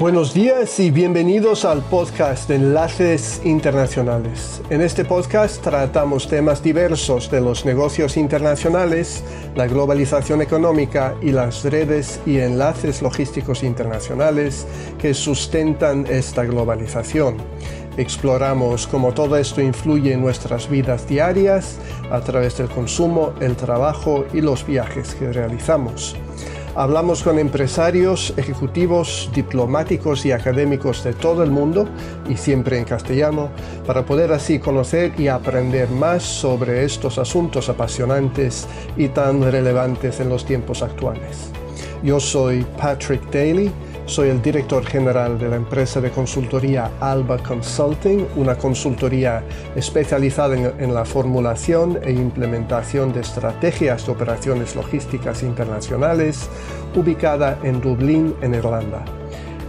Buenos días y bienvenidos al podcast de Enlaces Internacionales. En este podcast tratamos temas diversos de los negocios internacionales, la globalización económica y las redes y enlaces logísticos internacionales que sustentan esta globalización. Exploramos cómo todo esto influye en nuestras vidas diarias a través del consumo, el trabajo y los viajes que realizamos. Hablamos con empresarios, ejecutivos, diplomáticos y académicos de todo el mundo y siempre en castellano para poder así conocer y aprender más sobre estos asuntos apasionantes y tan relevantes en los tiempos actuales. Yo soy Patrick Daly soy el director general de la empresa de consultoría Alba Consulting, una consultoría especializada en, la formulación e implementación de estrategias de operaciones logísticas internacionales, ubicada en Dublín, en Irlanda.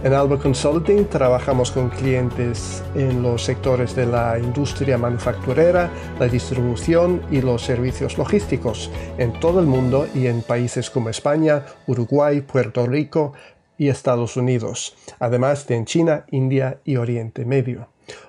En Alba Consulting trabajamos con clientes en los sectores de la industria manufacturera, la distribución y los servicios logísticos en todo el mundo y en países como España, Uruguay, Puerto Rico, y Estados Unidos, además de en China, India y Oriente Medio.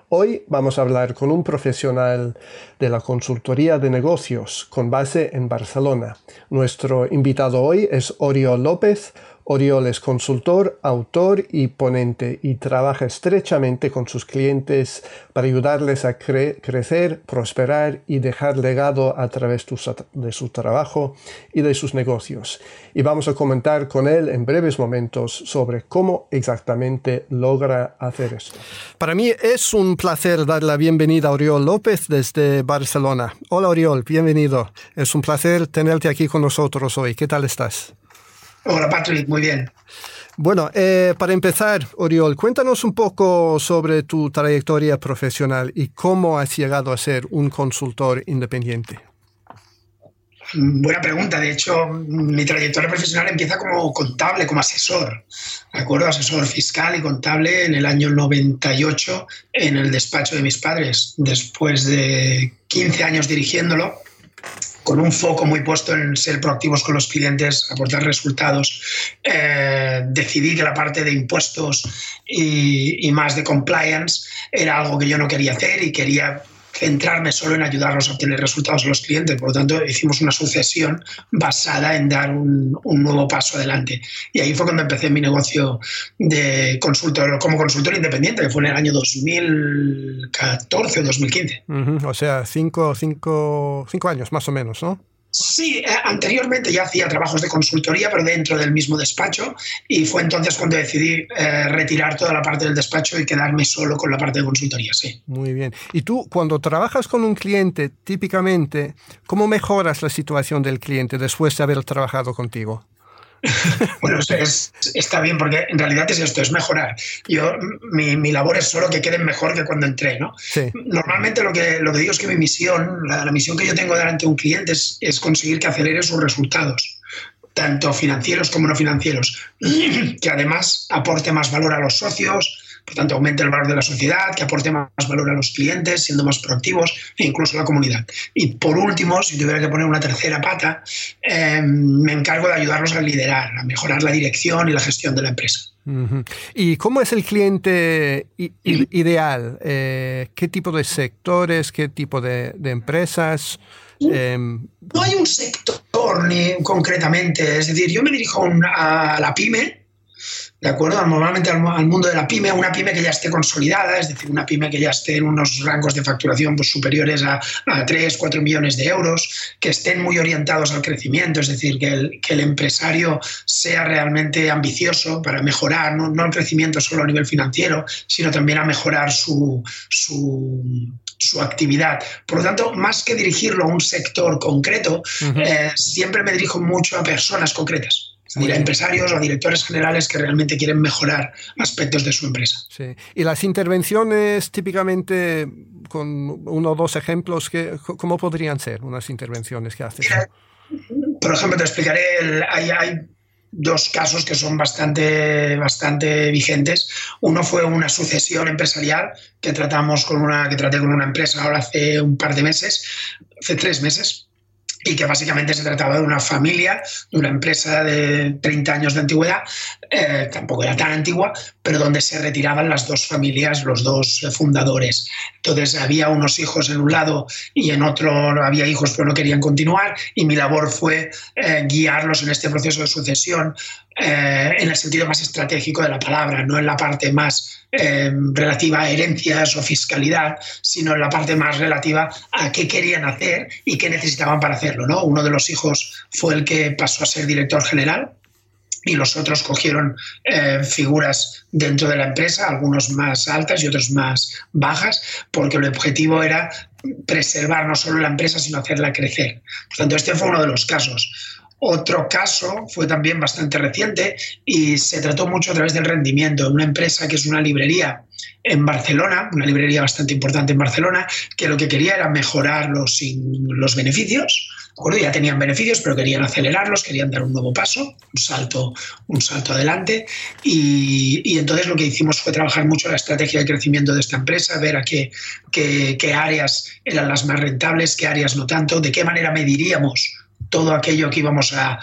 Hoy vamos a hablar con un profesional de la consultoría de negocios con base en Barcelona. Nuestro invitado hoy es Oriol López, Oriol es consultor, autor y ponente y trabaja estrechamente con sus clientes para ayudarles a crecer, prosperar y dejar legado a través de su trabajo y de sus negocios. Y vamos a comentar con él en breves momentos sobre cómo exactamente logra hacer esto. Para mí es un placer dar la bienvenida a Oriol López desde Barcelona. Hola Oriol, bienvenido. Es un placer tenerte aquí con nosotros hoy. ¿Qué tal estás? Hola Patrick, muy bien. Bueno, eh, para empezar, Oriol, cuéntanos un poco sobre tu trayectoria profesional y cómo has llegado a ser un consultor independiente. Buena pregunta. De hecho, mi trayectoria profesional empieza como contable, como asesor. ¿De acuerdo? Asesor fiscal y contable en el año 98 en el despacho de mis padres. Después de 15 años dirigiéndolo, con un foco muy puesto en ser proactivos con los clientes, aportar resultados, eh, decidí que la parte de impuestos y, y, más de compliance era algo que yo no quería hacer y quería centrarme solo en ayudarlos a obtener resultados a los clientes. Por lo tanto, hicimos una sucesión basada en dar un, nuevo paso adelante. Y ahí fue cuando empecé mi negocio de consultor, como consultor independiente, que fue en el año 2014 o 2015. O sea, cinco, cinco, cinco años más o menos, ¿no? Sí, eh, anteriormente ya hacía trabajos de consultoría, pero dentro del mismo despacho, y fue entonces cuando decidí eh, retirar toda la parte del despacho y quedarme solo con la parte de consultoría, sí. Muy bien. Y tú, cuando trabajas con un cliente, típicamente, ¿cómo mejoras la situación del cliente después de haber trabajado contigo? bueno, está bien porque en realidad es esto, es mejorar. Yo, mi, labor es solo que queden mejor que cuando entré, ¿no? Normalmente lo que, lo que digo es que mi misión, la, misión que yo tengo delante de un cliente es, es conseguir que acelere sus resultados tanto financieros como no financieros, que además aporte más valor a los socios, por tanto aumente el valor de la sociedad, que aporte más valor a los clientes, siendo más proactivos e incluso a la comunidad. Y por último, si tuviera que poner una tercera pata, em, me encargo de ayudarlos a liderar, a mejorar la dirección y la gestión de la empresa. ¿Y cómo es el cliente ideal? Eh, ¿Qué tipo de sectores, qué tipo de, empresas? Em, no hay un sector ni concretamente, es decir, yo me dirijo a la pyme, ¿de acuerdo? Normalmente al, mundo de la pyme, una pyme que ya esté consolidada, es decir, una pyme que ya esté en unos rangos de facturación pues, superiores a, a 3, 4 millones de euros, que estén muy orientados al crecimiento, es decir, que el, que el empresario sea realmente ambicioso para mejorar, no, no, el crecimiento solo a nivel financiero, sino también a mejorar su, su su actividad. Por lo tanto, más que dirigirlo a un sector concreto, eh, siempre me dirijo mucho a personas concretas a empresarios o directores generales que realmente quieren mejorar aspectos de su empresa. Sí. Y las intervenciones típicamente, con uno o dos ejemplos, que, ¿cómo podrían ser unas intervenciones que haces? por ejemplo, te explicaré, hay, hay, dos casos que son bastante, bastante vigentes. Uno fue una sucesión empresarial que tratamos con una, que traté con una empresa ahora hace un par de meses, hace tres meses, y que básicamente se trataba de una familia, de una empresa de 30 años de antigüedad, eh, tampoco era tan antigua, pero donde se retiraban las dos familias, los dos fundadores. Entonces había unos hijos en un lado y en otro había hijos pero no querían continuar y mi labor fue eh, guiarlos en este proceso de sucesión eh, en el sentido más estratégico de la palabra, no en la parte más relativa a herencias o fiscalidad, sino en la parte más relativa a qué querían hacer y qué necesitaban para hacer ¿no? Uno de los hijos fue el que pasó a ser director general y los otros cogieron eh, figuras dentro de la empresa, algunos más altas y otros más bajas, porque el objetivo era preservar no solo la empresa, sino hacerla crecer. Por tanto, este fue uno de los casos. Otro caso fue también bastante reciente y se trató mucho a través del rendimiento. Una empresa que es una librería en Barcelona, una librería bastante importante en Barcelona, que lo que quería era mejorar los, los beneficios ya tenían beneficios, pero querían acelerarlos, querían dar un nuevo paso, un salto, un salto adelante. Y, entonces lo que hicimos fue trabajar mucho la estrategia de crecimiento de esta empresa, ver a qué, qué, áreas eran las más rentables, qué áreas no tanto, de qué manera mediríamos todo aquello que íbamos a,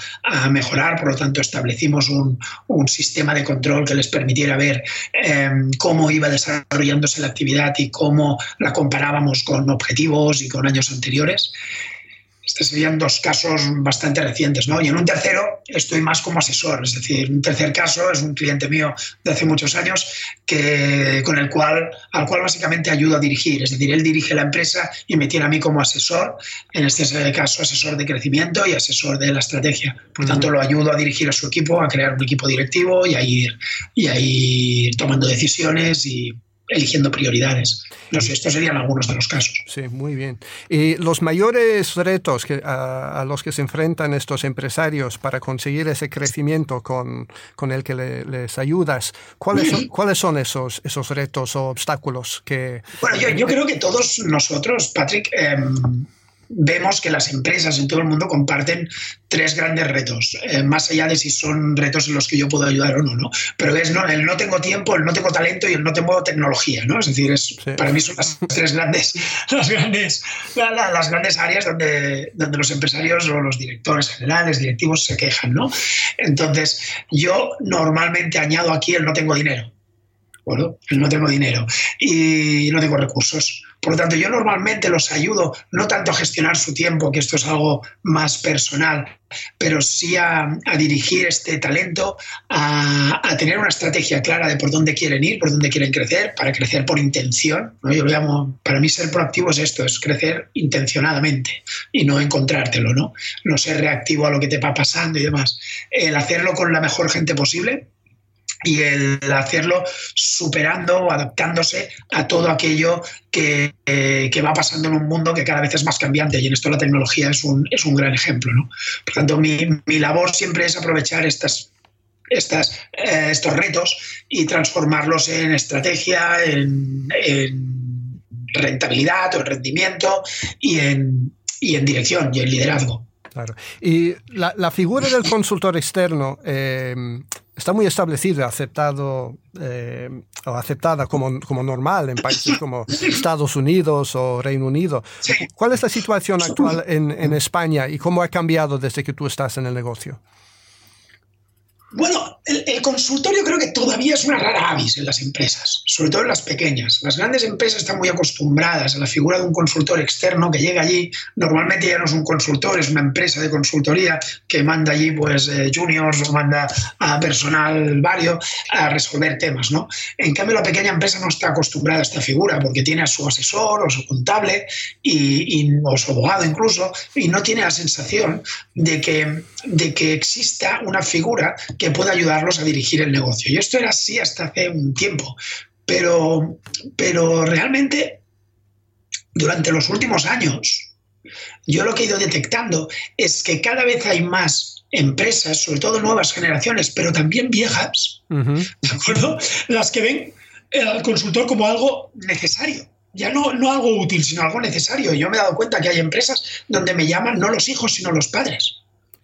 mejorar. Por lo tanto, establecimos un, sistema de control que les permitiera ver em, cómo iba desarrollándose la actividad y cómo la comparábamos con objetivos y con años anteriores. Estos serían dos casos bastante recientes, ¿no? Y en un tercero estoy más como asesor, es decir, un tercer caso es un cliente mío de hace muchos años que, con el cual, al cual básicamente ayudo a dirigir, es decir, él dirige la empresa y me tiene a mí como asesor, en este caso asesor de crecimiento y asesor de la estrategia. Por tanto, lo ayudo a dirigir a su equipo, a crear un equipo directivo y a ir, y a ir tomando decisiones y eligiendo prioridades. No sé, estos serían algunos de los casos. Sí, muy bien. Y los mayores retos que, a, los que se enfrentan estos empresarios para conseguir ese crecimiento con, con el que les ayudas, ¿cuáles son, ¿cuáles son esos, esos retos o obstáculos que... Bueno, yo, yo creo que todos nosotros, Patrick, em, vemos que las empresas en todo el mundo comparten tres grandes retos, eh, más allá de si son retos en los que yo puedo ayudar o no, ¿no? Pero es no, el no tengo tiempo, el no tengo talento y el no tengo tecnología, ¿no? Es decir, es, para mí son las tres grandes, las grandes, las grandes áreas donde, donde los empresarios o los directores generales, directivos se quejan, ¿no? Entonces, yo normalmente añado aquí el no tengo dinero. Bueno, no tengo dinero y no tengo recursos. Por lo tanto, yo normalmente los ayudo no tanto a gestionar su tiempo, que esto es algo más personal, pero sí a, dirigir este talento, a, tener una estrategia clara de por dónde quieren ir, por dónde quieren crecer, para crecer por intención. Yo lo llamo, para mí ser proactivo es esto, es crecer intencionadamente y no encontrártelo, ¿no? No ser reactivo a lo que te va pasando y demás. El hacerlo con la mejor gente posible, y el hacerlo superando o adaptándose a todo aquello que, que, va pasando en un mundo que cada vez es más cambiante y en esto la tecnología es un, es un gran ejemplo. ¿no? Por tanto, mi, mi, labor siempre es aprovechar estas, estas, eh, estos retos y transformarlos en estrategia, en, en rentabilidad o en rendimiento y en, y en dirección y en liderazgo. Claro. Y la, la figura del consultor externo eh, está muy establecida, aceptado eh, o aceptada como, como, normal en países como Estados Unidos o Reino Unido. ¿Cuál es la situación actual en, en España y cómo ha cambiado desde que tú estás en el negocio? Bueno, el, consultorio creo que todavía es una rara avis en las empresas, sobre todo en las pequeñas. Las grandes empresas están muy acostumbradas a la figura de un consultor externo que llega allí. Normalmente ya no es un consultor, es una empresa de consultoría que manda allí pues eh, juniors o manda a personal vario a resolver temas, ¿no? En cambio, la pequeña empresa no está acostumbrada a esta figura porque tiene a su asesor o su contable y, o su abogado incluso y no tiene la sensación de que, de que exista una figura que pueda ayudarlos a dirigir el negocio. Y esto era así hasta hace un tiempo, pero, pero realmente durante los últimos años, yo lo que he ido detectando es que cada vez hay más empresas, sobre todo nuevas generaciones, pero también viejas, ¿de acuerdo? Las que ven al consultor como algo necesario. Ya no, no algo útil, sino algo necesario. Yo me he dado cuenta que hay empresas donde me llaman no los hijos, sino los padres.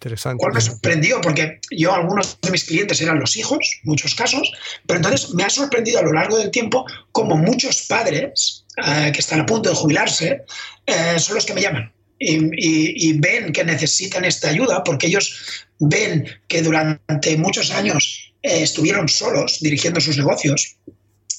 Interesante. Cual me sorprendió, porque yo, algunos de mis clientes eran los hijos, muchos casos, pero entonces me ha sorprendido a lo largo del tiempo como muchos padres eh, que están a punto de jubilarse eh, son los que me llaman. y, ven que necesitan esta ayuda porque ellos ven que durante muchos años eh, estuvieron solos dirigiendo sus negocios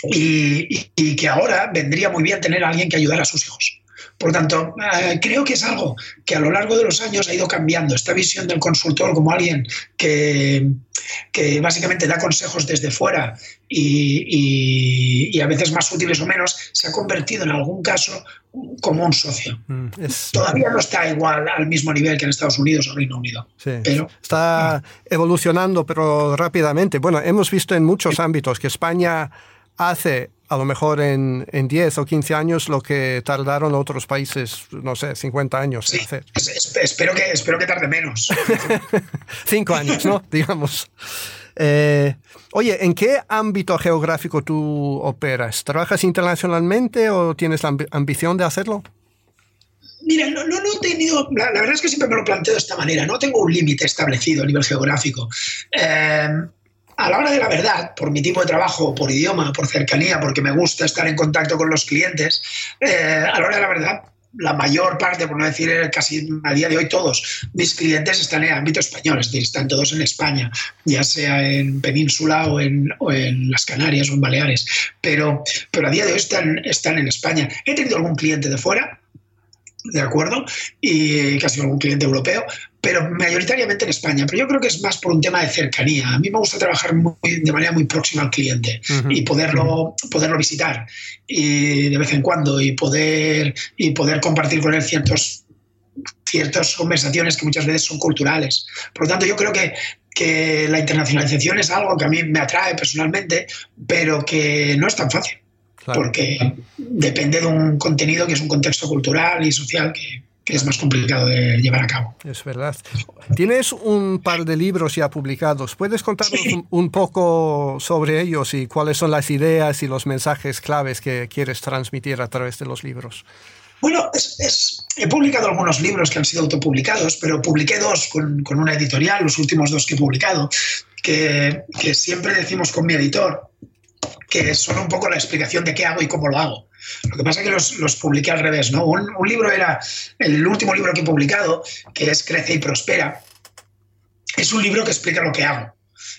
y, y, que ahora vendría muy bien tener a alguien que ayudara a sus hijos. Por tanto, eh, creo que es algo que a lo largo de los años ha ido cambiando. Esta visión del consultor como alguien que, que básicamente da consejos desde fuera y, y, a veces más útiles o menos, se ha convertido en algún caso como un socio. Mm, Todavía no está igual al mismo nivel que en Estados Unidos o Reino Unido. Pero, está evolucionando, pero rápidamente. Bueno, hemos visto en muchos ámbitos que España hace a lo mejor en, en 10 o 15 años lo que tardaron otros países, no sé, 50 años en hacer. espero, que, espero que tarde menos. Cinco años, ¿no? Digamos. Eh, oye, ¿en qué ámbito geográfico tú operas? ¿Trabajas internacionalmente o tienes la ambición de hacerlo? Mira, no, no, he tenido, la, verdad es que siempre me lo planteo de esta manera, no tengo un límite establecido a nivel geográfico. Eh, a la hora de la verdad, por mi tipo de trabajo, por idioma, por cercanía, porque me gusta estar en contacto con los clientes, eh, a la hora de la verdad, la mayor parte, por no decir casi a día de hoy todos, mis clientes están en el ámbito español, es decir, están todos en España, ya sea en Península o en, las Canarias o en Baleares, pero, pero a día de hoy están, están en España. He tenido algún cliente de fuera, ¿de acuerdo? Y casi algún cliente europeo, pero mayoritariamente en España. Pero yo creo que es más por un tema de cercanía. A mí me gusta trabajar de manera muy próxima al cliente y poderlo, poderlo visitar y de vez en cuando y poder, y poder compartir con él ciertos ciertas conversaciones que muchas veces son culturales. Por lo tanto, yo creo que, que la internacionalización es algo que a mí me atrae personalmente, pero que no es tan fácil porque depende de un contenido que es un contexto cultural y social que, es más complicado de llevar a cabo. Es verdad. Tienes un par de libros ya publicados. ¿Puedes contarnos un, poco sobre ellos y cuáles son las ideas y los mensajes claves que quieres transmitir a través de los libros? Bueno, he publicado algunos libros que han sido autopublicados, pero publiqué dos con, una editorial, los últimos dos que he publicado, que, que siempre decimos con mi editor, que son un poco la explicación de qué hago y cómo lo hago. Lo que pasa es que los, los publiqué al revés, ¿no? Un, libro era, el último libro que he publicado, que es Crece y Prospera, es un libro que explica lo que hago.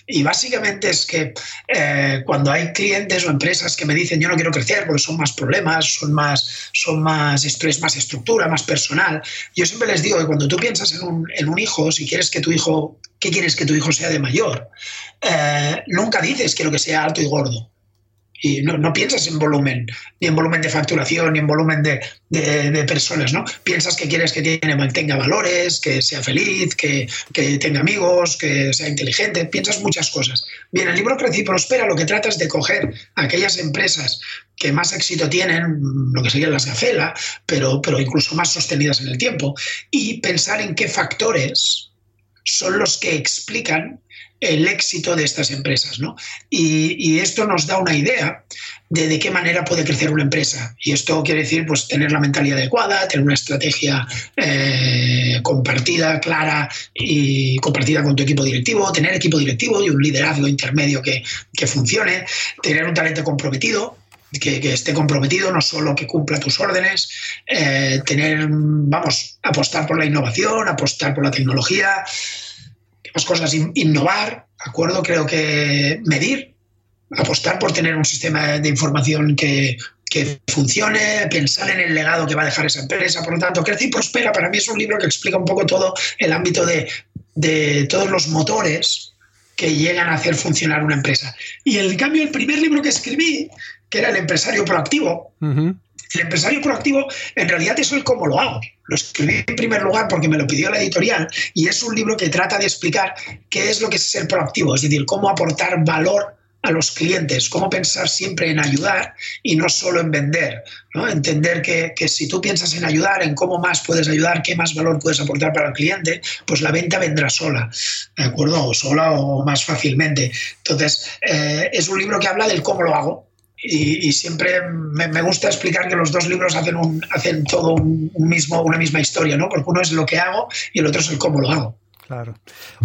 Y básicamente es que eh, cuando hay clientes o empresas que me dicen yo no quiero crecer porque son más problemas, son más, son más, esto es más estructura, más personal, yo siempre les digo que cuando tú piensas en un, en un hijo, si quieres que tu hijo, ¿qué quieres que tu hijo sea de mayor? Eh, nunca dices quiero que sea alto y gordo y no, piensas en volumen, ni en volumen de facturación, ni en volumen de, personas, ¿no? Piensas que quieres que tiene, mantenga valores, que sea feliz, que, tenga amigos, que sea inteligente, piensas muchas cosas. Bien, el libro Crece y Prospera lo que trata es de coger aquellas empresas que más éxito tienen, lo que serían las gacela, pero, pero incluso más sostenidas en el tiempo, y pensar en qué factores son los que explican el éxito de estas empresas. ¿no? Y, esto nos da una idea de de qué manera puede crecer una empresa. Y esto quiere decir pues, tener la mentalidad adecuada, tener una estrategia eh, compartida, clara y compartida con tu equipo directivo, tener equipo directivo y un liderazgo intermedio que, funcione, tener un talento comprometido, que, esté comprometido, no solo que cumpla tus órdenes, eh, tener, vamos, apostar por la innovación, apostar por la tecnología, más cosas, innovar, ¿de acuerdo? Creo que medir, apostar por tener un sistema de información que, que funcione, pensar en el legado que va a dejar esa empresa. Por lo tanto, Crece y Prospera para mí es un libro que explica un poco todo el ámbito de, de todos los motores que llegan a hacer funcionar una empresa. Y en cambio, el primer libro que escribí, que era El empresario proactivo, el empresario proactivo en realidad es el cómo lo hago. Lo escribí en primer lugar porque me lo pidió la editorial y es un libro que trata de explicar qué es lo que es ser proactivo, es decir, cómo aportar valor a los clientes, cómo pensar siempre en ayudar y no solo en vender. ¿no? Entender que, que, si tú piensas en ayudar, en cómo más puedes ayudar, qué más valor puedes aportar para el cliente, pues la venta vendrá sola, ¿de acuerdo? O sola o más fácilmente. Entonces, eh, es un libro que habla del cómo lo hago, y, siempre me, gusta explicar que los dos libros hacen, un, hacen todo un, mismo, una misma historia, ¿no? Porque uno es lo que hago y el otro es el cómo lo hago. Claro.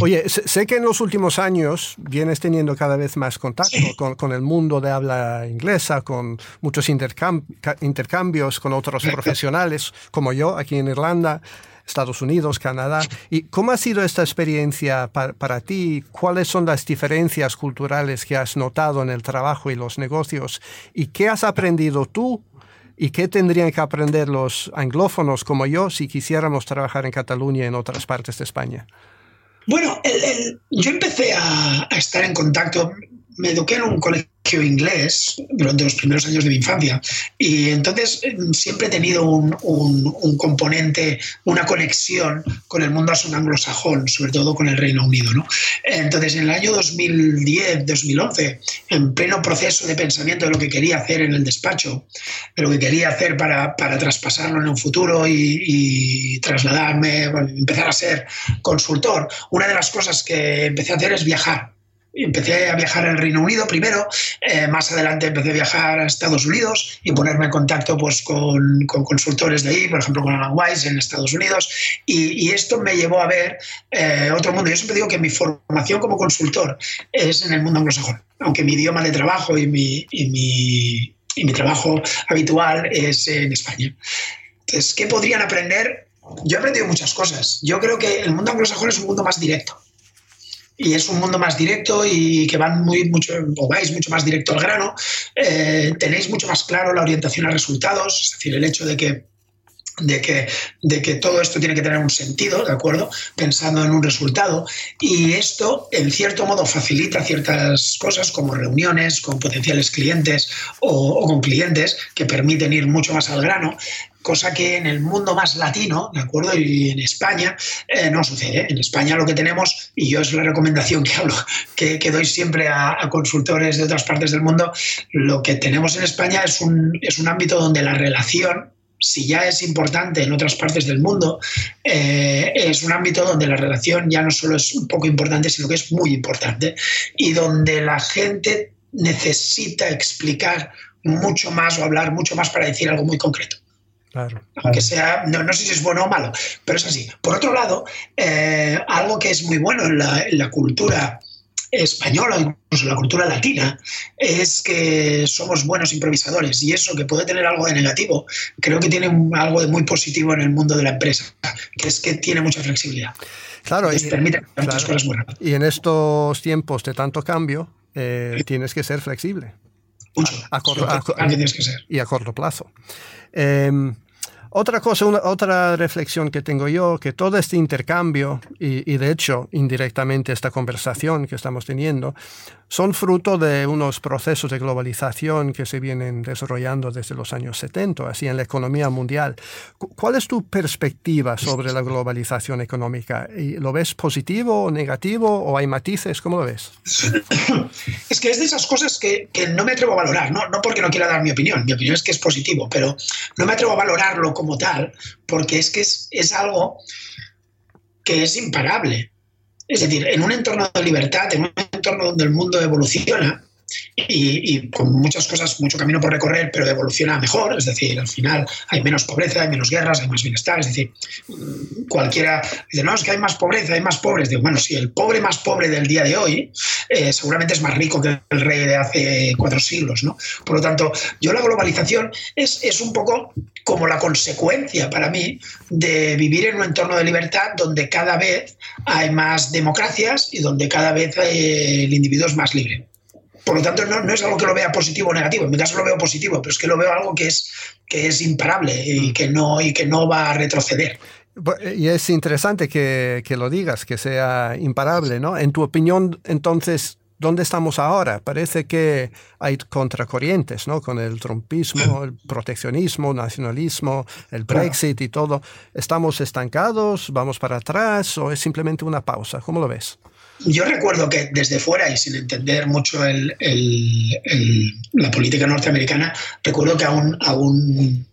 Oye, sé que en los últimos años vienes teniendo cada vez más contacto con, el mundo de habla inglesa, con muchos intercambios con otros profesionales como yo aquí en Irlanda, Estados Unidos, Canadá. ¿Y cómo ha sido esta experiencia para, ti? ¿Cuáles son las diferencias culturales que has notado en el trabajo y los negocios? ¿Y qué has aprendido tú ¿Y qué tendrían que aprender los anglófonos como yo si quisiéramos trabajar en Cataluña y en otras partes de España? Bueno, yo empecé a, estar en contacto, me eduqué en un colegio inglés durante los primeros años de mi infancia y entonces eh, siempre he tenido un, componente, una conexión con el mundo anglosajón, sobre todo con el Reino Unido. ¿no? Entonces, en el año 2010, 2011, en pleno proceso de pensamiento de lo que quería hacer en el despacho, de lo que quería hacer para, traspasarlo en un futuro y, trasladarme, empezar a ser consultor, una de las cosas que empecé a hacer es viajar empecé a viajar al Reino Unido primero, eh, más adelante empecé a viajar a Estados Unidos y ponerme en contacto pues, con, consultores de ahí, por ejemplo con Alan Wise en Estados Unidos, y, esto me llevó a ver eh, otro mundo. Yo siempre digo que mi formación como consultor es en el mundo anglosajón, aunque mi idioma de trabajo y mi, y mi, y mi trabajo habitual es en España. Entonces, ¿qué podrían aprender? Yo he aprendido muchas cosas. Yo creo que el mundo anglosajón es un mundo más directo y es un mundo más directo y que van muy mucho o vais mucho más directo al grano. Eh, tenéis mucho más claro la orientación a resultados es decir el hecho de que de que, de que todo esto tiene que tener un sentido, ¿de acuerdo? Pensando en un resultado. Y esto, en cierto modo, facilita ciertas cosas como reuniones con potenciales clientes o, con clientes que permiten ir mucho más al grano cosa que en el mundo más latino, ¿de acuerdo? Y en España eh, no sucede. En España lo que tenemos, y yo es la recomendación que hablo, que, doy siempre a, consultores de otras partes del mundo, lo que tenemos en España es un, es un ámbito donde la relación si ya es importante en otras partes del mundo, eh, es un ámbito donde la relación ya no solo es un poco importante, sino que es muy importante y donde la gente necesita explicar mucho más o hablar mucho más para decir algo muy concreto. Claro. Aunque sea, no, sé si es bueno o malo, pero es así. Por otro lado, eh, algo que es muy bueno en la, cultura española, incluso la cultura latina, es que somos buenos improvisadores y eso que puede tener algo de negativo, creo que tiene algo de muy positivo en el mundo de la empresa, que es que tiene mucha flexibilidad. Claro, y, permite cosas y en estos tiempos de tanto cambio, eh, tienes que ser flexible. Mucho. A, corto, que ser. Y a corto plazo. Em, otra cosa, otra reflexión que tengo yo, que todo este intercambio y, y, de hecho indirectamente esta conversación que estamos teniendo, son fruto de unos procesos de globalización que se vienen desarrollando desde los años 70, así en la economía mundial. ¿Cuál es tu perspectiva sobre la globalización económica? ¿Lo ves positivo o negativo o hay matices? ¿Cómo lo ves? Es que es de esas cosas que, que no me atrevo a valorar, no, no porque no quiera dar mi opinión, mi opinión es que es positivo, pero no me atrevo a valorarlo como tal, porque es que es, es algo que es imparable. Es decir, en un entorno de libertad, en un entorno donde el mundo evoluciona, y, con muchas cosas, mucho camino por recorrer, pero evoluciona mejor, es decir, al final hay menos pobreza, hay menos guerras, hay más bienestar, es decir, cualquiera dice, no, es que hay más pobreza, hay más pobres, digo, bueno, si el pobre más pobre del día de hoy eh, seguramente es más rico que el rey de hace cuatro siglos, ¿no? Por lo tanto, yo la globalización es, es un poco como la consecuencia para mí de vivir en un entorno de libertad donde cada vez hay más democracias y donde cada vez el individuo es más libre. Por lo tanto, no, es algo que lo vea positivo o negativo. En mi caso lo veo positivo, pero es que lo veo algo que es, que es imparable y mm. que, no, y que no va a retroceder. Y es interesante que, que lo digas, que sea imparable, ¿no? En tu opinión, entonces, ¿dónde estamos ahora? Parece que hay contracorrientes, ¿no? Con el trumpismo, el proteccionismo, nacionalismo, el Brexit y todo. ¿Estamos estancados? ¿Vamos para atrás? ¿O es simplemente una pausa? ¿Cómo lo ves? Yo recuerdo que desde fuera y sin entender mucho la política norteamericana, recuerdo que aún, aún a un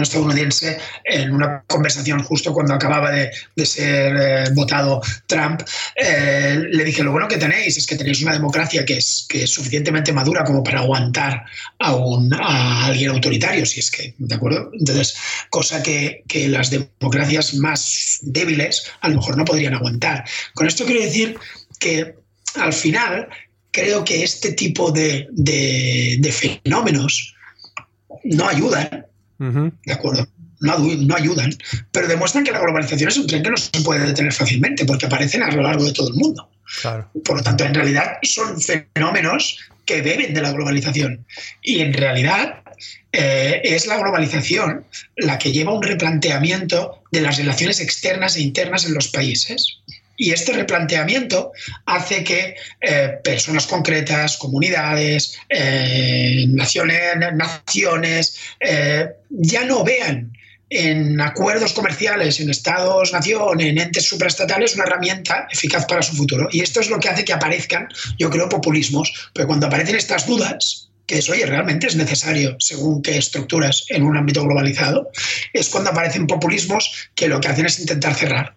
estadounidense en una conversación justo cuando acababa de, ser eh, votado Trump. Eh, le dije, lo bueno que tenéis es que tenéis una democracia que es, que es suficientemente madura como para aguantar a, un, a alguien autoritario, si es que, ¿de acuerdo? Entonces, cosa que, que las democracias más débiles a lo mejor no podrían aguantar. Con esto quiero decir que al final creo que este tipo de, de fenómenos no ayudan ¿De acuerdo? No, no, ayudan, pero demuestran que la globalización es un tren que no se puede detener fácilmente porque aparecen a lo largo de todo el mundo. Por lo tanto, en realidad son fenómenos que beben de la globalización. Y en realidad eh, es la globalización la que lleva un replanteamiento de las relaciones externas e internas en los países. Y este replanteamiento hace que eh, personas concretas, comunidades, eh, naciones, naciones eh, ya no vean en acuerdos comerciales, en estados, nación, en entes supraestatales, una herramienta eficaz para su futuro. Y esto es lo que hace que aparezcan, yo creo, populismos. Porque cuando aparecen estas dudas, que es, oye, realmente es necesario según qué estructuras en un ámbito globalizado, es cuando aparecen populismos que lo que hacen es intentar cerrar.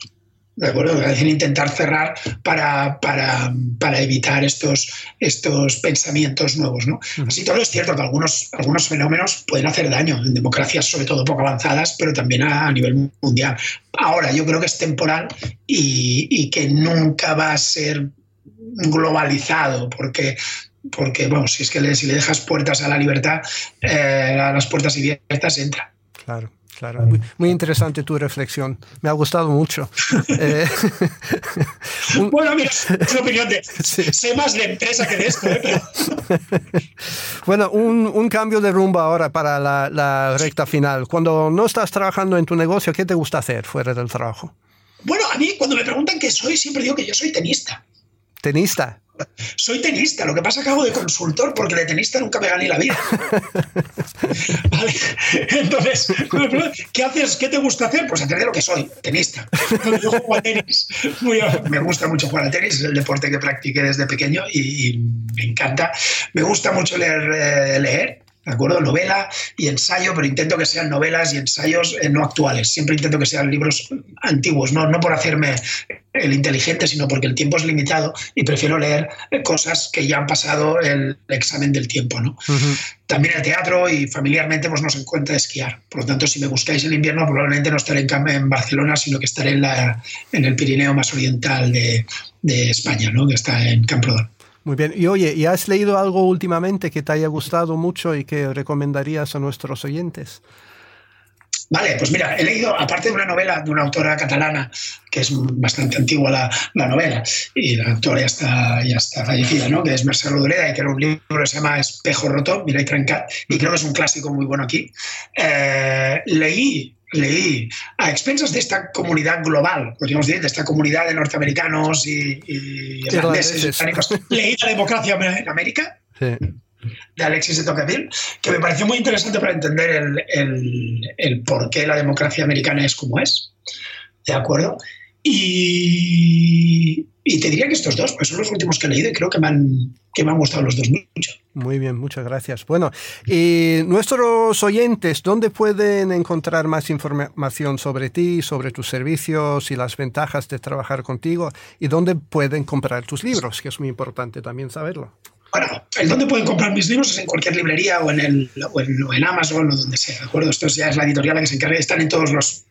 ¿De acuerdo? Intentar cerrar para, para, para, evitar estos, estos pensamientos nuevos, ¿no? Así todo es cierto que algunos, algunos fenómenos pueden hacer daño en democracias, sobre todo poco avanzadas, pero también a, nivel mundial. Ahora, yo creo que es temporal y, y, que nunca va a ser globalizado, porque porque, bueno, si es que le, si le dejas puertas a la libertad, eh, a las puertas abiertas entra. Claro. Claro, muy, interesante tu reflexión. Me ha gustado mucho. Eh, bueno, mira, es opinión de. Sé más de empresa que de esto. ¿eh? bueno, un, un, cambio de rumbo ahora para la, la recta final. Cuando no estás trabajando en tu negocio, ¿qué te gusta hacer fuera del trabajo? Bueno, a mí cuando me preguntan qué soy, siempre digo que yo soy tenista. ¿Tenista? Soy tenista, lo que pasa es que hago de consultor porque de tenista nunca me gané la vida. Entonces, ¿qué haces? ¿Qué te gusta hacer? Pues hacer de lo que soy, tenista. Yo juego a tenis. me gusta mucho jugar a tenis, es el deporte que practiqué desde pequeño y, me encanta. Me gusta mucho leer, eh, leer ¿de acuerdo? Novela y ensayo, pero intento que sean novelas y ensayos eh, no actuales. Siempre intento que sean libros antiguos, no, no por hacerme el inteligente, sino porque el tiempo es limitado y prefiero leer eh, cosas que ya han pasado el examen del tiempo, ¿no? También el teatro y familiarmente pues, nos encuentra esquiar. Por lo tanto, si me buscáis en invierno, probablemente no estaré en, en Barcelona, sino que estaré en, la, en el Pirineo más oriental de, de España, ¿no? que está en Camprodón. Muy bien. Y oye, ¿y has leído algo últimamente que te haya gustado mucho y que recomendarías a nuestros oyentes? Vale, pues mira, he leído, aparte de una novela de una autora catalana, que es bastante antigua la, la novela, y la autora ya está, ya está fallecida, ¿no? que es Merced Rodoreda, y que era un libro que se llama Espejo Roto, mira y trencat, y creo que es un clásico muy bueno aquí. Eh, leí leí a expensas de esta comunidad global, podríamos decir, de esta comunidad de norteamericanos y, y irlandeses, leí La democracia en América. De Alexis de Tocqueville, que me pareció muy interesante para entender el, por qué la democracia americana es como es. ¿De acuerdo? Y, y te diría que estos dos pues son los últimos que he leído y creo que me han, que me han gustado los dos mucho. Muy bien, muchas gracias. Bueno, y nuestros oyentes, ¿dónde pueden encontrar más información sobre ti, sobre tus servicios y las ventajas de trabajar contigo? ¿Y dónde pueden comprar tus libros? Que es muy importante también saberlo. Bueno, el dónde pueden comprar mis libros es en cualquier librería o en, el, o en, Amazon o donde sea, ¿de acuerdo? Esto ya es la editorial la que se encarga, están en todos los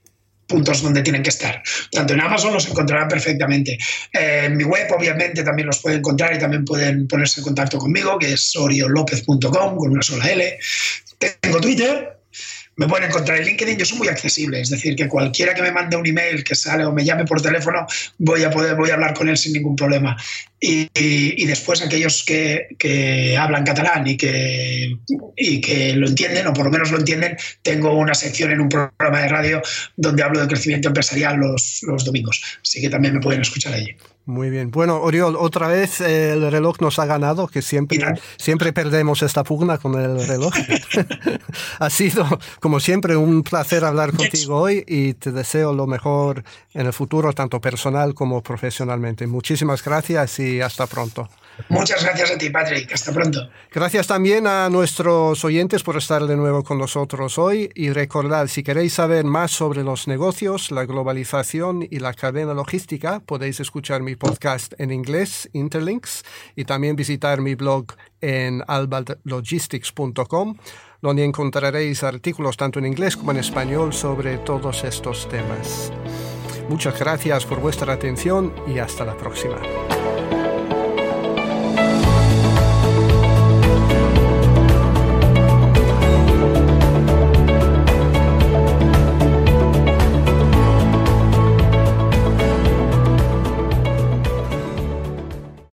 puntos donde tienen que estar. Tanto en Amazon los encontrarán perfectamente. Eh, en mi web, obviamente, también los pueden encontrar y también pueden ponerse en contacto conmigo, que es oriolopez.com con una sola L. Tengo Twitter, me pueden encontrar en LinkedIn, yo soy muy accesible, es decir, que cualquiera que me mande un email que sale o me llame por teléfono, voy a poder voy a hablar con él sin ningún problema. Y, y, después aquellos que, que, hablan catalán y que, y que lo entienden, o por lo menos lo entienden, tengo una sección en un programa de radio donde hablo de crecimiento empresarial los, los domingos, así que también me pueden escuchar allí. Muy bien. Bueno, Oriol, otra vez eh, el reloj nos ha ganado, que siempre, siempre perdemos esta pugna con el reloj. ha sido, como siempre, un placer hablar contigo hoy y te deseo lo mejor en el futuro, tanto personal como profesionalmente. Muchísimas gracias y hasta pronto. Muchas gracias a ti, Patrick. Hasta pronto. Gracias también a nuestros oyentes por estar de nuevo con nosotros hoy y recordad, si queréis saber más sobre los negocios, la globalización y la cadena logística, podéis escuchar mi podcast en inglés, Interlinks, y también visitar mi blog en albalogistics.com, donde encontraréis artículos tanto en inglés como en español sobre todos estos temas. Muchas gracias por vuestra atención y hasta la próxima.